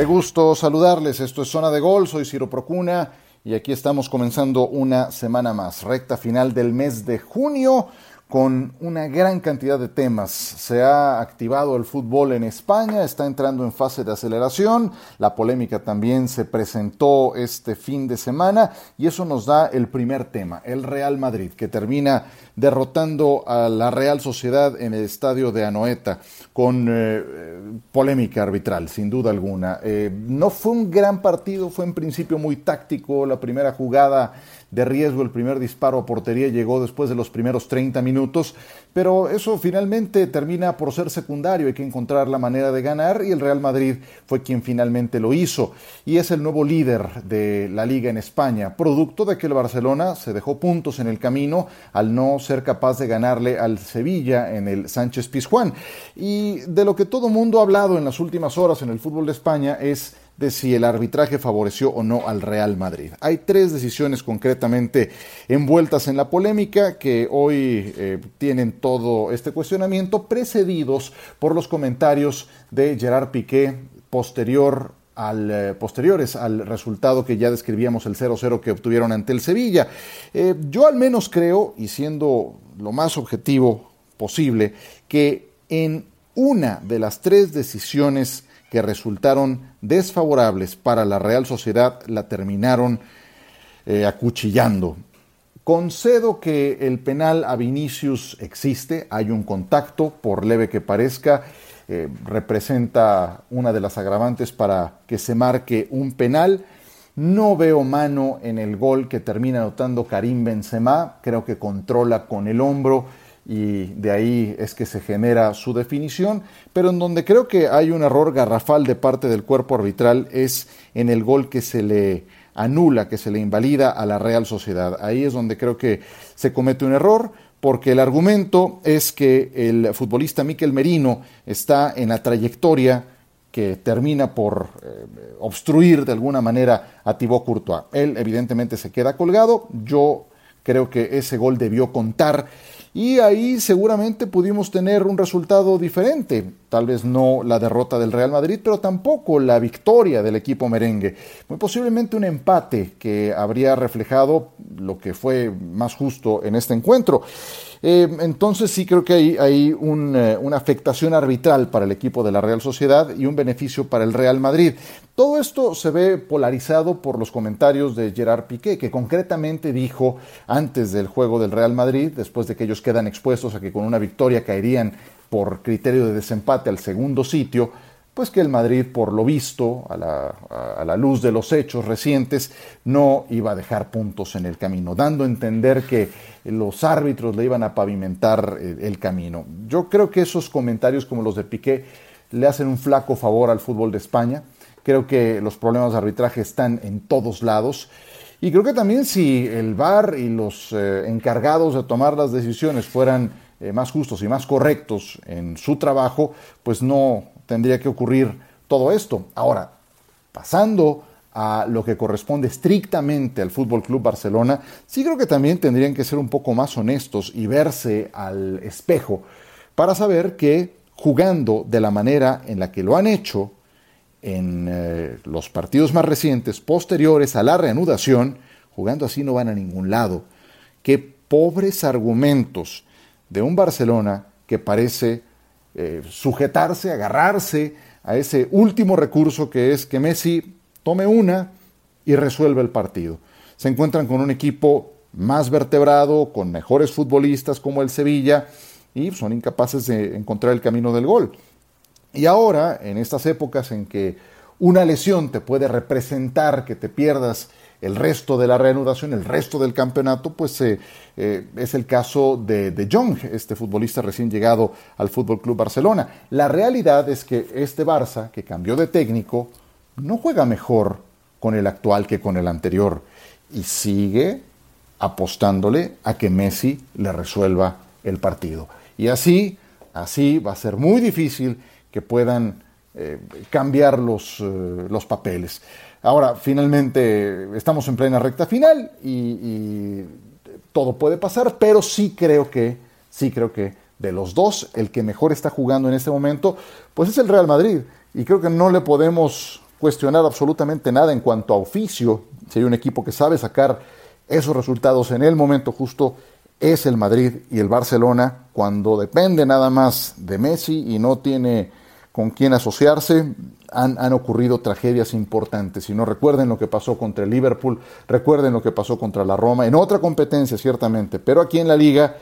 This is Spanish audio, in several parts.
Qué gusto saludarles. Esto es Zona de Gol. Soy Ciro Procuna y aquí estamos comenzando una semana más, recta final del mes de junio con una gran cantidad de temas. Se ha activado el fútbol en España, está entrando en fase de aceleración, la polémica también se presentó este fin de semana y eso nos da el primer tema, el Real Madrid, que termina derrotando a la Real Sociedad en el estadio de Anoeta con eh, polémica arbitral, sin duda alguna. Eh, no fue un gran partido, fue en principio muy táctico, la primera jugada de riesgo. El primer disparo a portería llegó después de los primeros 30 minutos, pero eso finalmente termina por ser secundario. Hay que encontrar la manera de ganar y el Real Madrid fue quien finalmente lo hizo y es el nuevo líder de la liga en España, producto de que el Barcelona se dejó puntos en el camino al no ser capaz de ganarle al Sevilla en el Sánchez Pizjuán. Y de lo que todo mundo ha hablado en las últimas horas en el fútbol de España es de si el arbitraje favoreció o no al Real Madrid. Hay tres decisiones concretamente envueltas en la polémica que hoy eh, tienen todo este cuestionamiento, precedidos por los comentarios de Gerard Piqué posterior al, eh, posteriores al resultado que ya describíamos, el 0-0 que obtuvieron ante el Sevilla. Eh, yo al menos creo, y siendo lo más objetivo posible, que en una de las tres decisiones que resultaron desfavorables para la Real Sociedad la terminaron eh, acuchillando. Concedo que el penal a Vinicius existe, hay un contacto, por leve que parezca, eh, representa una de las agravantes para que se marque un penal. No veo mano en el gol que termina anotando Karim Benzema, creo que controla con el hombro y de ahí es que se genera su definición, pero en donde creo que hay un error garrafal de parte del cuerpo arbitral es en el gol que se le anula, que se le invalida a la Real Sociedad. Ahí es donde creo que se comete un error, porque el argumento es que el futbolista Miquel Merino está en la trayectoria que termina por eh, obstruir de alguna manera a Thibaut Courtois. Él evidentemente se queda colgado, yo creo que ese gol debió contar y ahí seguramente pudimos tener un resultado diferente. Tal vez no la derrota del Real Madrid, pero tampoco la victoria del equipo merengue. Muy posiblemente un empate que habría reflejado lo que fue más justo en este encuentro. Eh, entonces sí creo que hay, hay eh, una afectación arbitral para el equipo de la Real Sociedad y un beneficio para el Real Madrid. Todo esto se ve polarizado por los comentarios de Gerard Piqué, que concretamente dijo antes del juego del Real Madrid, después de que ellos quedan expuestos a que con una victoria caerían por criterio de desempate al segundo sitio, pues que el Madrid, por lo visto, a la, luz de los hechos recientes, no iba a dejar puntos en el camino, dando a entender que los árbitros le iban a pavimentar eh, el camino. Yo creo que esos comentarios como los de Piqué le hacen un flaco favor al fútbol de España. Creo que los problemas de arbitraje están en todos lados. Y creo que también si el VAR y los eh, encargados de tomar las decisiones fueran eh, más justos y más correctos en su trabajo, pues no tendría que ocurrir todo esto. Ahora, pasando a lo que corresponde estrictamente al Fútbol Club Barcelona, sí creo que también tendrían que ser un poco más honestos y verse al espejo para saber que jugando de la manera en la que lo han hecho en eh, los partidos más recientes, posteriores a la reanudación, jugando así no van a ningún lado. Qué pobres argumentos de un Barcelona que parece eh, sujetarse, agarrarse a ese último recurso que es que Messi tome una y resuelva el partido. Se encuentran con un equipo más vertebrado, con mejores futbolistas como el Sevilla, y son incapaces de encontrar el camino del gol. Y ahora, en estas épocas en que una lesión te puede representar que te pierdas el resto de la reanudación, el resto del campeonato, pues eh, eh, es el caso de, de Jong, este futbolista recién llegado al Fútbol Club Barcelona. La realidad es que este Barça, que cambió de técnico, no juega mejor con el actual que con el anterior y sigue apostándole a que Messi le resuelva el partido. Y así, así va a ser muy difícil que puedan eh, cambiar los, los papeles. Ahora, finalmente, estamos en plena recta final y, todo puede pasar, pero sí creo que, sí creo que de los dos, el que mejor está jugando en este momento, pues es el Real Madrid. Y creo que no le podemos cuestionar absolutamente nada en cuanto a oficio. Si hay un equipo que sabe sacar esos resultados en el momento justo, es el Madrid y el Barcelona, cuando depende nada más de Messi y no tiene con quién asociarse, han, ocurrido tragedias importantes. Si no recuerden lo que pasó contra el Liverpool, recuerden lo que pasó contra la Roma, en otra competencia ciertamente, pero aquí en la liga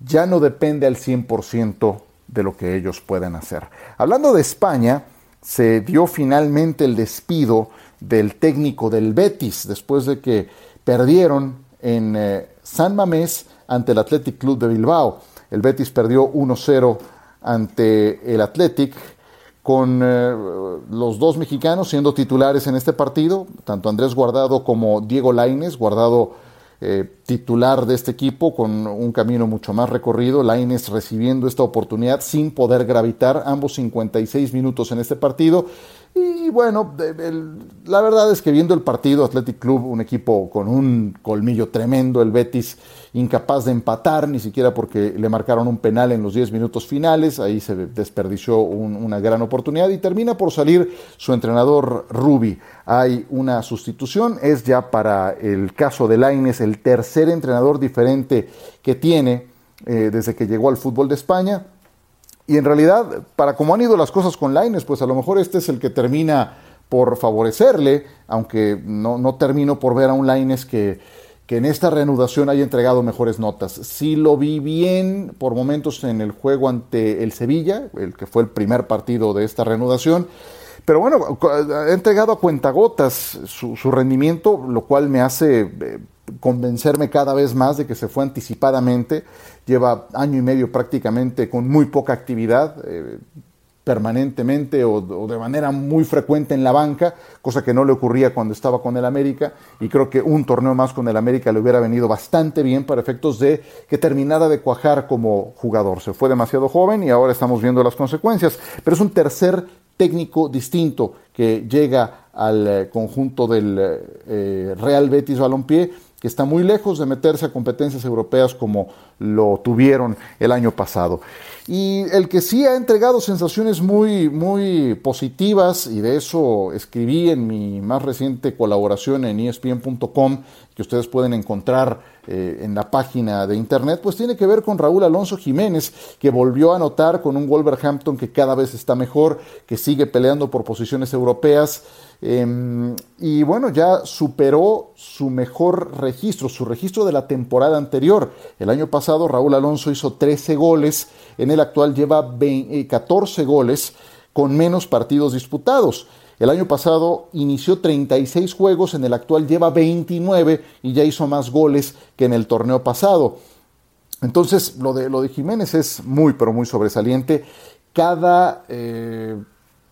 ya no depende al 100% de lo que ellos puedan hacer. Hablando de España, se dio finalmente el despido del técnico del Betis después de que perdieron en eh, San Mamés ante el Athletic Club de Bilbao. El Betis perdió 1-0 ante el Athletic con eh, los dos mexicanos siendo titulares en este partido, tanto Andrés Guardado como Diego Laines, Guardado eh, titular de este equipo con un camino mucho más recorrido, Laines recibiendo esta oportunidad sin poder gravitar, ambos 56 minutos en este partido y bueno, la verdad es que viendo el partido, Athletic Club, un equipo con un colmillo tremendo, el Betis incapaz de empatar, ni siquiera porque le marcaron un penal en los 10 minutos finales, ahí se desperdició una gran oportunidad y termina por salir su entrenador Rubi. Hay una sustitución, es ya para el caso de Laines el tercer entrenador diferente que tiene eh, desde que llegó al fútbol de España y en realidad, para cómo han ido las cosas con Laines, pues a lo mejor este es el que termina por favorecerle, aunque no, no termino por ver a un Laines que, que en esta reanudación haya entregado mejores notas. Sí lo vi bien por momentos en el juego ante el Sevilla, el que fue el primer partido de esta reanudación, pero bueno, ha entregado a cuentagotas su, su rendimiento, lo cual me hace eh, convencerme cada vez más de que se fue anticipadamente. Lleva año y medio prácticamente con muy poca actividad. Eh, permanentemente o, de manera muy frecuente en la banca, cosa que no le ocurría cuando estaba con el América, y creo que un torneo más con el América le hubiera venido bastante bien para efectos de que terminara de cuajar como jugador. Se fue demasiado joven y ahora estamos viendo las consecuencias, pero es un tercer técnico distinto que llega al eh, conjunto del eh, Real Betis Balompié que está muy lejos de meterse a competencias europeas como lo tuvieron el año pasado. Y el que sí ha entregado sensaciones muy, muy positivas, y de eso escribí en mi más reciente colaboración en espn.com, que ustedes pueden encontrar eh, en la página de internet, pues tiene que ver con Raúl Alonso Jiménez, que volvió a anotar con un Wolverhampton que cada vez está mejor, que sigue peleando por posiciones europeas. Em, y bueno, ya superó su mejor registro, su registro de la temporada anterior. El año pasado Raúl Alonso hizo 13 goles, en el actual lleva 14 eh, goles con menos partidos disputados. El año pasado inició 36 juegos, en el actual lleva 29 y ya hizo más goles que en el torneo pasado. Entonces, lo de, lo de Jiménez es muy, pero muy sobresaliente. Cada eh,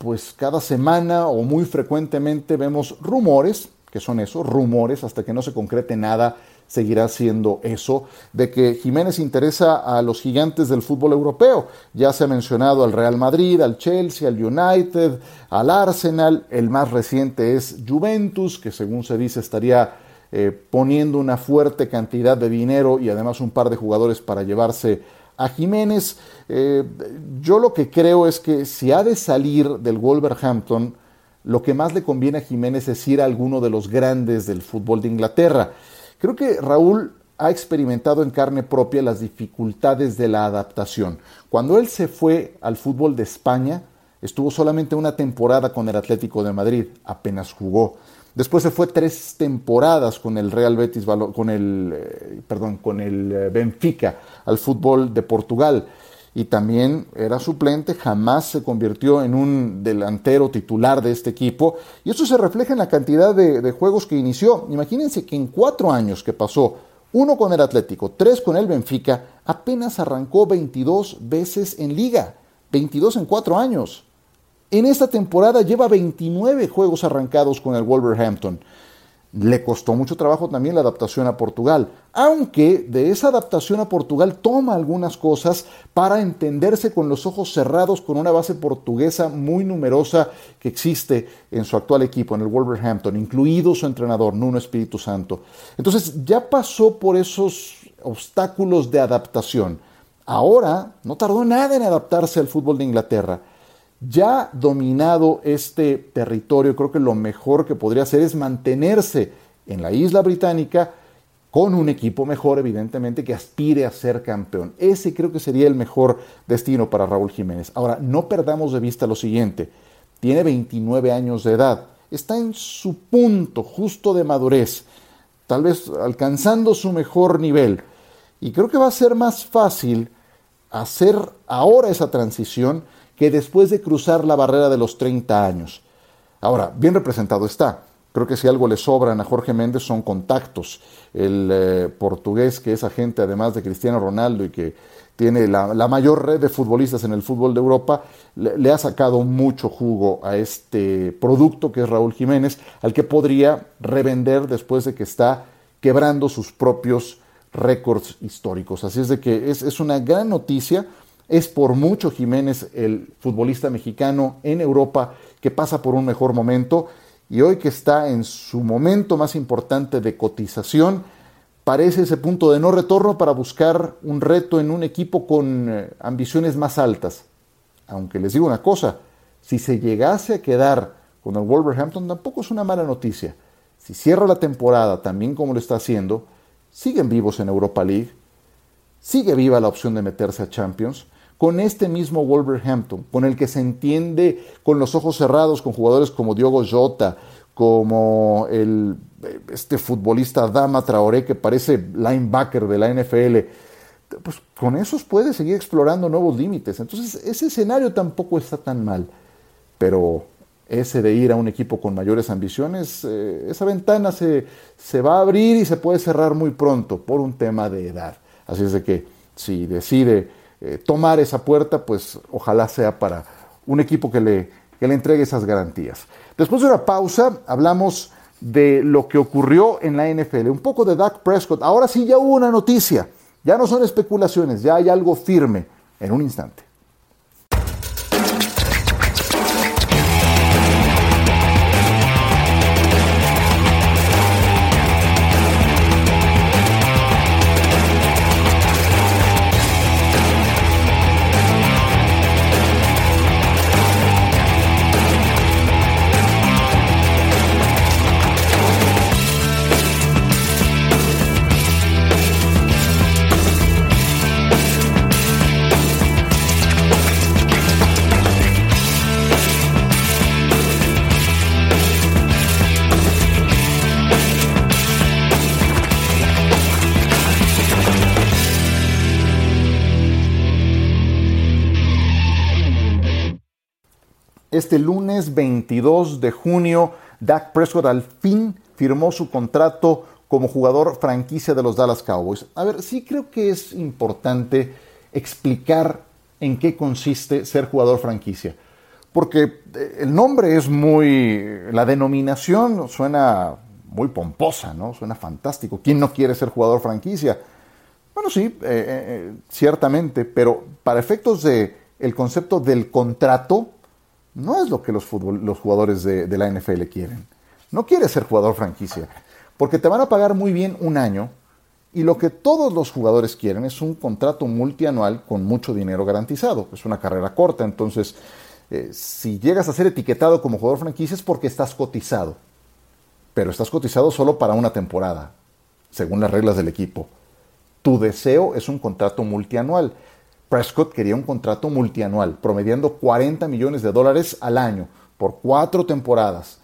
pues cada semana o muy frecuentemente vemos rumores, que son eso, rumores, hasta que no se concrete nada, seguirá siendo eso, de que Jiménez interesa a los gigantes del fútbol europeo. Ya se ha mencionado al Real Madrid, al Chelsea, al United, al Arsenal, el más reciente es Juventus, que según se dice estaría eh, poniendo una fuerte cantidad de dinero y además un par de jugadores para llevarse a Jiménez. Eh, yo lo que creo es que si ha de salir del Wolverhampton, lo que más le conviene a Jiménez es ir a alguno de los grandes del fútbol de Inglaterra. Creo que Raúl ha experimentado en carne propia las dificultades de la adaptación. Cuando él se fue al fútbol de España, estuvo solamente una temporada con el Atlético de Madrid, apenas jugó. Después se fue tres temporadas con el Real Betis, con el, eh, perdón, con el eh, Benfica al fútbol de Portugal y también era suplente, jamás se convirtió en un delantero titular de este equipo y eso se refleja en la cantidad de, de juegos que inició. Imagínense que en cuatro años que pasó, uno con el Atlético, tres con el Benfica, apenas arrancó 22 veces en liga, 22 en cuatro años. En esta temporada lleva 29 juegos arrancados con el Wolverhampton. Le costó mucho trabajo también la adaptación a Portugal, aunque de esa adaptación a Portugal toma algunas cosas para entenderse con los ojos cerrados con una base portuguesa muy numerosa que existe en su actual equipo, en el Wolverhampton, incluido su entrenador, Nuno Espíritu Santo. Entonces ya pasó por esos obstáculos de adaptación. Ahora no tardó nada en adaptarse al fútbol de Inglaterra ya dominado este territorio, creo que lo mejor que podría hacer es mantenerse en la isla británica con un equipo mejor, evidentemente, que aspire a ser campeón. Ese creo que sería el mejor destino para Raúl Jiménez. Ahora, no perdamos de vista lo siguiente. Tiene 29 años de edad. Está en su punto justo de madurez, tal vez alcanzando su mejor nivel. Y creo que va a ser más fácil hacer ahora esa transición que después de cruzar la barrera de los 30 años. Ahora, bien representado está. Creo que si algo le sobran a Jorge Méndez son contactos. El eh, portugués, que es agente además de Cristiano Ronaldo y que tiene la, mayor red de futbolistas en el fútbol de Europa, le, ha sacado mucho jugo a este producto que es Raúl Jiménez, al que podría revender después de que está quebrando sus propios récords históricos. Así es de que es, es una gran noticia. Es por mucho Jiménez el futbolista mexicano en Europa que pasa por un mejor momento y hoy que está en su momento más importante de cotización, parece ese punto de no retorno para buscar un reto en un equipo con eh, ambiciones más altas. Aunque les digo una cosa, si se llegase a quedar con el Wolverhampton tampoco es una mala noticia. Si cierra la temporada también como lo está haciendo, siguen vivos en Europa League, sigue viva la opción de meterse a Champions, con este mismo Wolverhampton, con el que se entiende con los ojos cerrados con jugadores como Diogo Jota, como el, este futbolista Dama Traoré que parece linebacker de la NFL, pues con esos puede seguir explorando nuevos límites. Entonces ese escenario tampoco está tan mal, pero ese de ir a un equipo con mayores ambiciones, eh, esa ventana se, se va a abrir y se puede cerrar muy pronto por un tema de edad. Así es de que si decide eh, tomar esa puerta, pues ojalá sea para un equipo que le, que le entregue esas garantías. Después de una pausa, hablamos de lo que ocurrió en la NFL, un poco de Dak Prescott. Ahora sí ya hubo una noticia, ya no son especulaciones, ya hay algo firme en un instante. Este lunes 22 de junio, Dak Prescott al fin firmó su contrato como jugador franquicia de los Dallas Cowboys. A ver, sí creo que es importante explicar en qué consiste ser jugador franquicia. Porque eh, el nombre es muy. La denominación suena muy pomposa, ¿no? Suena fantástico. ¿Quién no quiere ser jugador franquicia? Bueno, sí, eh, eh, ciertamente, pero para efectos de el concepto del contrato, no es lo que los, jugadores de, la NFL quieren. No quieres ser jugador franquicia, porque te van a pagar muy bien un año y lo que todos los jugadores quieren es un contrato multianual con mucho dinero garantizado. Es una carrera corta, entonces eh, si llegas a ser etiquetado como jugador franquicia es porque estás cotizado, pero estás cotizado solo para una temporada, según las reglas del equipo. Tu deseo es un contrato multianual. Prescott quería un contrato multianual, promediando 40 millones de dólares al año por cuatro temporadas.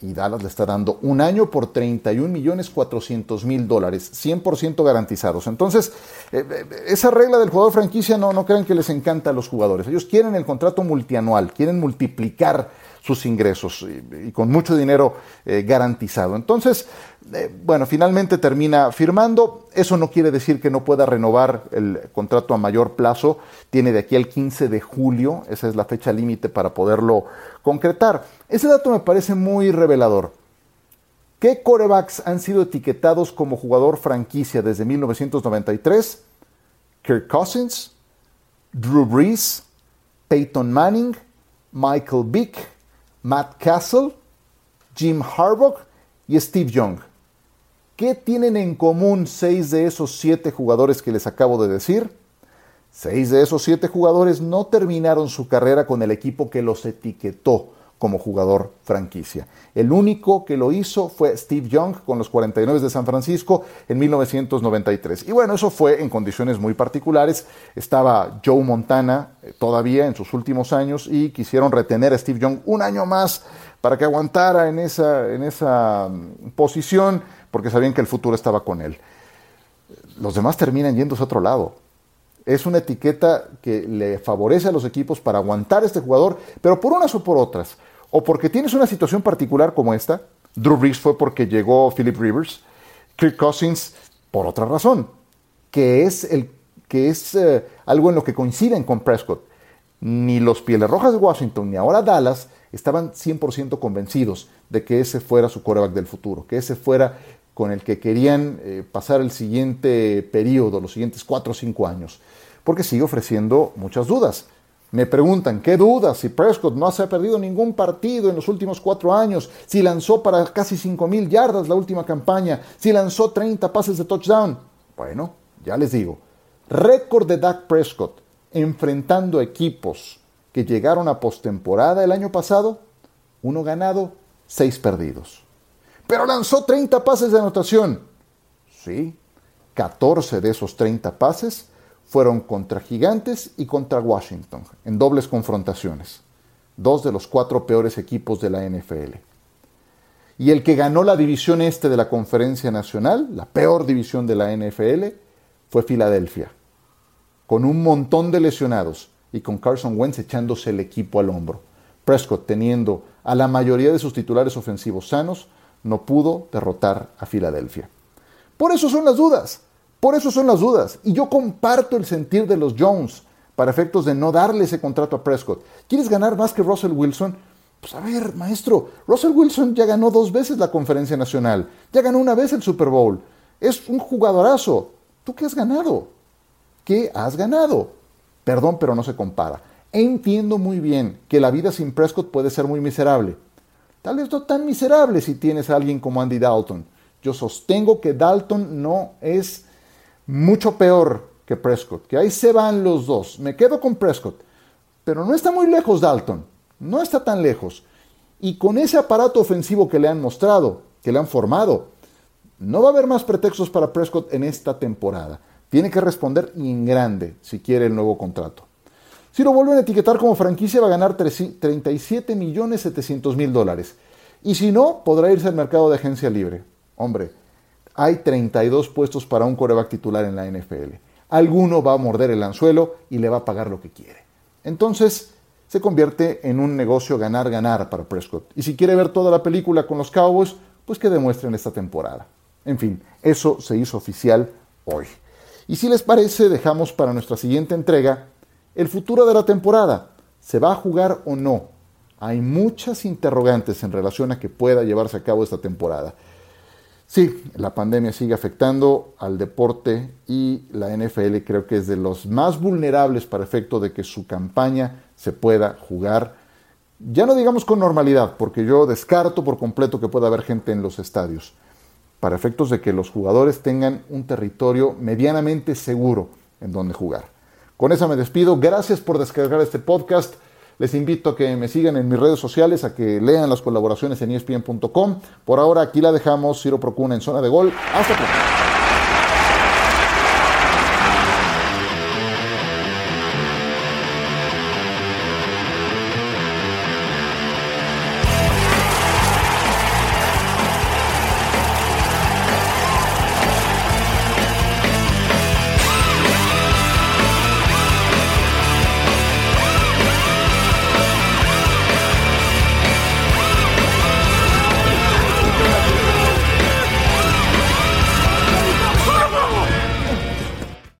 Y Dallas le está dando un año por 31 millones 400 mil dólares, 100% garantizados. Entonces, eh, eh, esa regla del jugador franquicia no, no crean que les encanta a los jugadores. Ellos quieren el contrato multianual, quieren multiplicar sus ingresos y, con mucho dinero eh, garantizado. Entonces, eh, bueno, finalmente termina firmando. Eso no quiere decir que no pueda renovar el contrato a mayor plazo. Tiene de aquí al 15 de julio, esa es la fecha límite para poderlo concretar. Ese dato me parece muy revelador. ¿Qué corebacks han sido etiquetados como jugador franquicia desde 1993? Kirk Cousins, Drew Brees, Peyton Manning, Michael Vick, Matt Castle, Jim Harbaugh y Steve Young. ¿Qué tienen en común seis de esos siete jugadores que les acabo de decir? Seis de esos siete jugadores no terminaron su carrera con el equipo que los etiquetó como jugador franquicia. El único que lo hizo fue Steve Young con los 49 de San Francisco en 1993. Y bueno, eso fue en condiciones muy particulares. Estaba Joe Montana eh, todavía en sus últimos años y quisieron retener a Steve Young un año más para que aguantara en esa, en esa mm, posición porque sabían que el futuro estaba con él. Los demás terminan yéndose a otro lado es una etiqueta que le favorece a los equipos para aguantar a este jugador, pero por unas o por otras o porque tienes una situación particular como esta, Drew Brees fue porque llegó Philip Rivers, Kirk Cousins por otra razón, que es, el, que es eh, algo en lo que coinciden con Prescott. Ni los Pieles Rojas de Washington ni ahora Dallas estaban 100% convencidos de que ese fuera su quarterback del futuro, que ese fuera con el que querían eh, pasar el siguiente periodo, los siguientes 4 o 5 años, porque sigue ofreciendo muchas dudas. Me preguntan, ¿qué dudas si Prescott no se ha perdido ningún partido en los últimos cuatro años? Si lanzó para casi 5.000 yardas la última campaña, si lanzó 30 pases de touchdown. Bueno, ya les digo, récord de Dak Prescott enfrentando equipos que llegaron a postemporada el año pasado, uno ganado, seis perdidos. Pero lanzó 30 pases de anotación. Sí, 14 de esos 30 pases fueron contra Gigantes y contra Washington, en dobles confrontaciones, dos de los cuatro peores equipos de la NFL. Y el que ganó la división este de la Conferencia Nacional, la peor división de la NFL, fue Filadelfia, con un montón de lesionados y con Carson Wentz echándose el equipo al hombro. Prescott, teniendo a la mayoría de sus titulares ofensivos sanos, no pudo derrotar a Filadelfia. Por eso son las dudas. Por eso son las dudas. Y yo comparto el sentir de los Jones para efectos de no darle ese contrato a Prescott. ¿Quieres ganar más que Russell Wilson? Pues a ver, maestro, Russell Wilson ya ganó dos veces la conferencia nacional, ya ganó una vez el Super Bowl. Es un jugadorazo. ¿Tú qué has ganado? ¿Qué has ganado? Perdón, pero no se compara. Entiendo muy bien que la vida sin Prescott puede ser muy miserable. Tal vez no tan miserable si tienes a alguien como Andy Dalton. Yo sostengo que Dalton no es mucho peor que Prescott, que ahí se van los dos. Me quedo con Prescott, pero no está muy lejos Dalton, no está tan lejos. Y con ese aparato ofensivo que le han mostrado, que le han formado, no va a haber más pretextos para Prescott en esta temporada. Tiene que responder en grande si quiere el nuevo contrato. Si lo vuelven a etiquetar como franquicia va a ganar 37 millones 700 mil dólares. Y si no, podrá irse al mercado de agencia libre. Hombre, hay 32 puestos para un coreback titular en la NFL. Alguno va a morder el anzuelo y le va a pagar lo que quiere. Entonces, se convierte en un negocio ganar-ganar para Prescott. Y si quiere ver toda la película con los Cowboys, pues que demuestren esta temporada. En fin, eso se hizo oficial hoy. Y si les parece, dejamos para nuestra siguiente entrega el futuro de la temporada. ¿Se va a jugar o no? Hay muchas interrogantes en relación a que pueda llevarse a cabo esta temporada. Sí, la pandemia sigue afectando al deporte y la NFL creo que es de los más vulnerables para efecto de que su campaña se pueda jugar, ya no digamos con normalidad, porque yo descarto por completo que pueda haber gente en los estadios, para efectos de que los jugadores tengan un territorio medianamente seguro en donde jugar. Con eso me despido, gracias por descargar este podcast. Les invito a que me sigan en mis redes sociales, a que lean las colaboraciones en espn.com. Por ahora aquí la dejamos, Ciro Procuna en zona de gol. Hasta pronto.